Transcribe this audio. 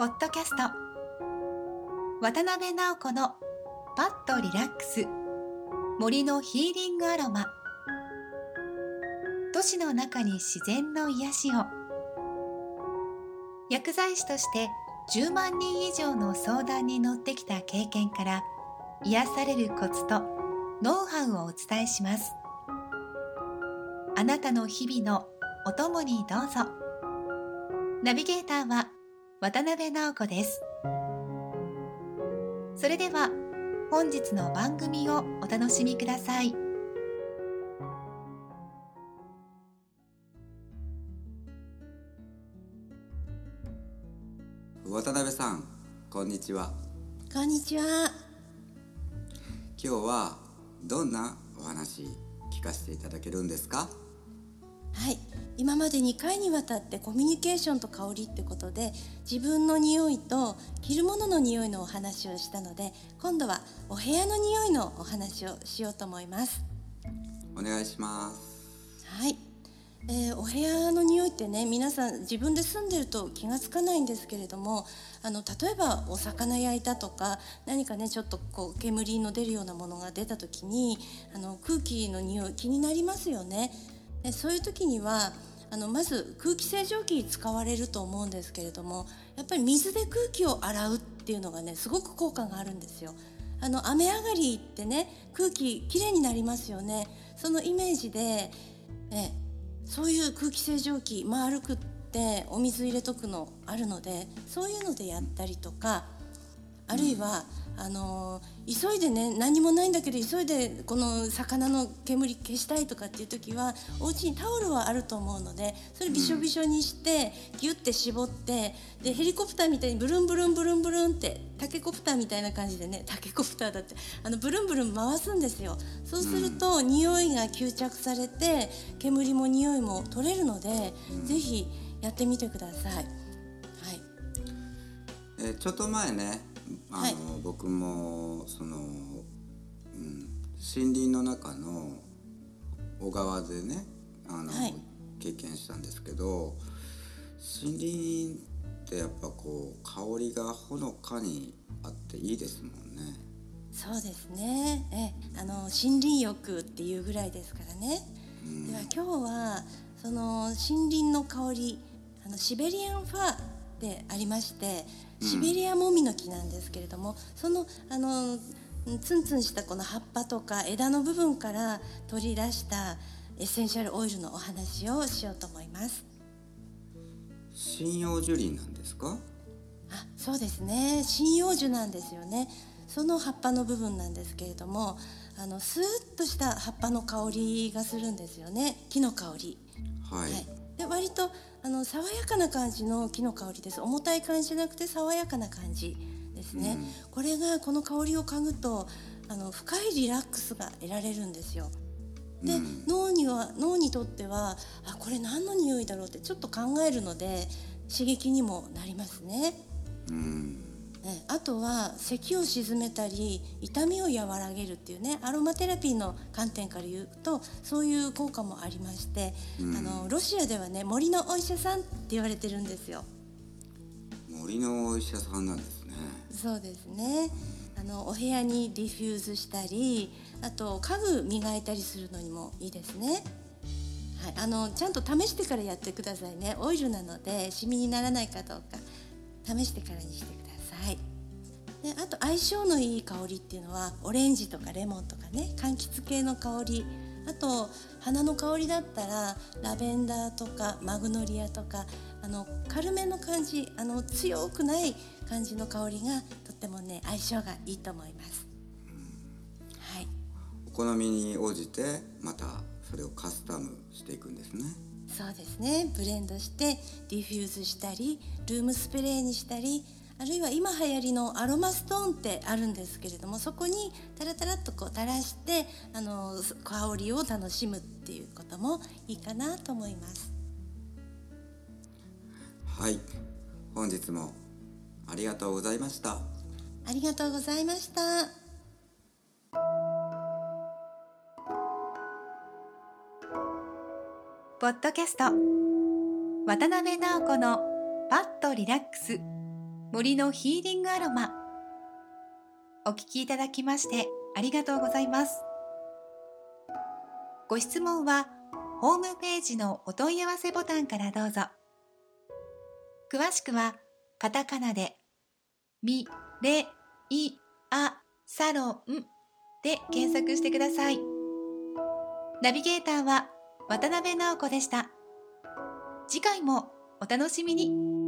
ポッドキャスト。渡辺直子のパッとリラックス。森のヒーリングアロマ。都市の中に自然の癒しを。薬剤師として10万人以上の相談に乗ってきた経験から癒されるコツとノウハウをお伝えします。あなたの日々のお供にどうぞ。ナビゲーターは渡辺直子です。それでは本日の番組をお楽しみください。渡辺さんこんにちは。こんにちは。今日はどんなお話聞かせていただけるんですか？はい。今まで2回にわたってコミュニケーションと香りってことで自分の匂いと着るものの匂いのお話をしたので今度はお部屋の匂いのお話をしようと思います。お願いします。はい、えー、お部屋の匂いってね皆さん自分で住んでると気がつかないんですけれどもあの例えばお魚焼いたとか何かねちょっとこう煙の出るようなものが出た時にあの空気の匂い気になりますよねでそういう時にはあのまず空気清浄機使われると思うんですけれどもやっぱり水で空気を洗うっていうのがねすごく効果があるんですよ。あの雨上がりってね空気きれいになりますよねそのイメージでえそういう空気清浄機丸くってお水入れとくのあるのでそういうのでやったりとかあるいは、あの急いでね何もないんだけど急いでこの魚の煙消したいとかっていう時はお家にタオルはあると思うのでそれびしょびしょにしてギュッて絞ってでヘリコプターみたいにブルンブルンブルンブルンってタケコプターみたいな感じでねタケコプターだってあのブルンブルン回すんですよそうすると、匂いが吸着されて煙も匂いも取れるので、ぜひやってみてください。はいえちょっと前ねあの、はい僕もその、うん、森林の中の小川でねあの、はい経験したんですけど森林ってやっぱこう香りがほのかにあっていいですもんね。そうですね。え、あの森林浴っていうぐらいですからね。うんでは今日はその森林の香り、あのシベリアンファーでありまして、シベリアモミの木なんですけれども、そのあのツンツンしたこの葉っぱとか枝の部分から取り出したエッセンシャルオイルのお話をしようと思います。針葉樹林なんですか？あそうですね。針葉樹なんですよね。その葉っぱの部分なんですけれどもあのスーッとした葉っぱの香りがするんですよね。木の香り、はい、はい、で割とあの爽やかな感じの木の香りです。重たい感じじゃなくて爽やかな感じですね、これがこの香りを嗅ぐとあの深いリラックスが得られるんですよ。で、うん。脳には脳にとってはあこれ何の匂いだろうってちょっと考えるので刺激にもなりますね。うん。ねあとは咳を鎮めたり痛みを和らげるっていうねアロマテラピーの観点から言うとそういう効果もありまして、うんあのロシアではね森のお医者さんって言われてるんですよ。森のお医者さんなんですね。そうですねあのお部屋にディフューズしたりあと家具磨いたりするのにもいいですね。はい、あのちゃんと試してからやってくださいねオイルなのでシミにならないかどうか試してからにしてくださいであと相性のいい香りっていうのはオレンジとかレモンとかね柑橘系の香りあと花の香りだったらラベンダーとかマグノリアとかあの軽めの感じあの強くない感じの香りがとってもね相性がいいと思います。はいお好みに応じてまたそれをカスタムしていくんですね。そうですねブレンドしてディフューズしたりルームスプレーにしたりあるいは今流行りのアロマストーンってあるんですけれどもそこにタラタラっとこう垂らしてあの香りを楽しむっていうこともいいかなと思います。はい、本日もありがとうございました。ありがとうございました。ポッドキャスト渡辺直子のパッとリラックス森のヒーリングアロマ。お聞きいただきましてありがとうございます。ご質問はホームページのお問い合わせボタンからどうぞ。詳しくはカタカナでミレイアサロンで検索してください。ナビゲーターは渡辺直子でした。次回もお楽しみに。